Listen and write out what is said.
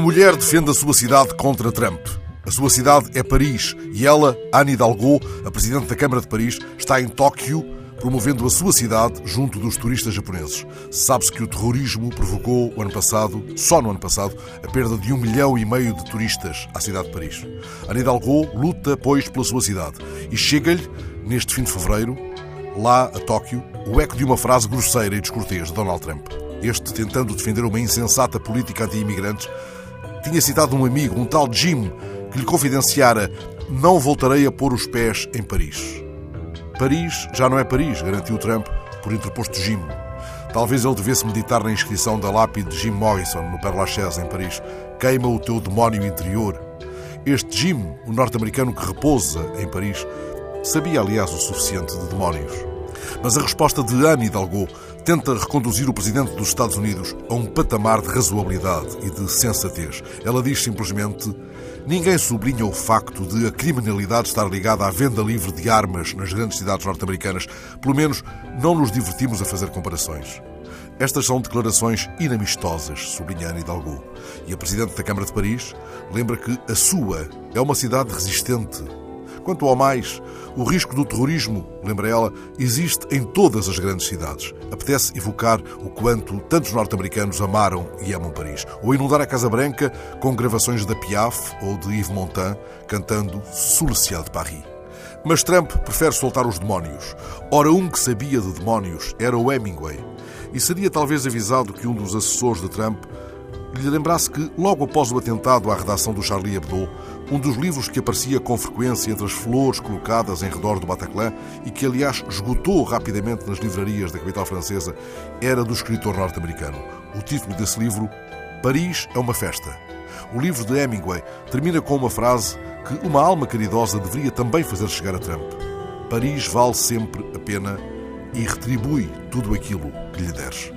mulher defende a sua cidade contra Trump. A sua cidade é Paris e ela, Anne Hidalgo, a presidente da Câmara de Paris, está em Tóquio promovendo a sua cidade junto dos turistas japoneses. Sabe-se que o terrorismo provocou o ano passado, só no ano passado, a perda de um milhão e meio de turistas à cidade de Paris. Anne Hidalgo luta, pois, pela sua cidade e chega-lhe, neste fim de fevereiro, lá a Tóquio, o eco de uma frase grosseira e descortês de Donald Trump. Este, tentando defender uma insensata política anti-imigrantes, tinha citado um amigo, um tal Jim, que lhe confidenciara: Não voltarei a pôr os pés em Paris. Paris já não é Paris, garantiu Trump por interposto Jim. Talvez ele devesse meditar na inscrição da lápide de Jim Morrison no Père Lachaise, em Paris. Queima o teu demónio interior. Este Jim, o norte-americano que repousa em Paris, sabia, aliás, o suficiente de demónios. Mas a resposta de Anne Hidalgo tenta reconduzir o presidente dos Estados Unidos a um patamar de razoabilidade e de sensatez. Ela diz simplesmente: ninguém sublinha o facto de a criminalidade estar ligada à venda livre de armas nas grandes cidades norte-americanas. Pelo menos não nos divertimos a fazer comparações. Estas são declarações inamistosas, sublinha Anne Hidalgo. E a Presidente da Câmara de Paris lembra que a sua é uma cidade resistente, Quanto ao mais, o risco do terrorismo, lembra ela, existe em todas as grandes cidades. Apetece evocar o quanto tantos norte-americanos amaram e amam Paris. Ou inundar a Casa Branca com gravações da Piaf ou de Yves Montand cantando Sous le ciel de Paris. Mas Trump prefere soltar os demónios. Ora, um que sabia de demónios era o Hemingway. E seria talvez avisado que um dos assessores de Trump lhe lembrasse que, logo após o atentado à redação do Charlie Hebdo, um dos livros que aparecia com frequência entre as flores colocadas em redor do Bataclan e que, aliás, esgotou rapidamente nas livrarias da capital francesa, era do escritor norte-americano. O título desse livro, Paris é uma festa. O livro de Hemingway termina com uma frase que uma alma caridosa deveria também fazer chegar a Trump. Paris vale sempre a pena e retribui tudo aquilo que lhe deres.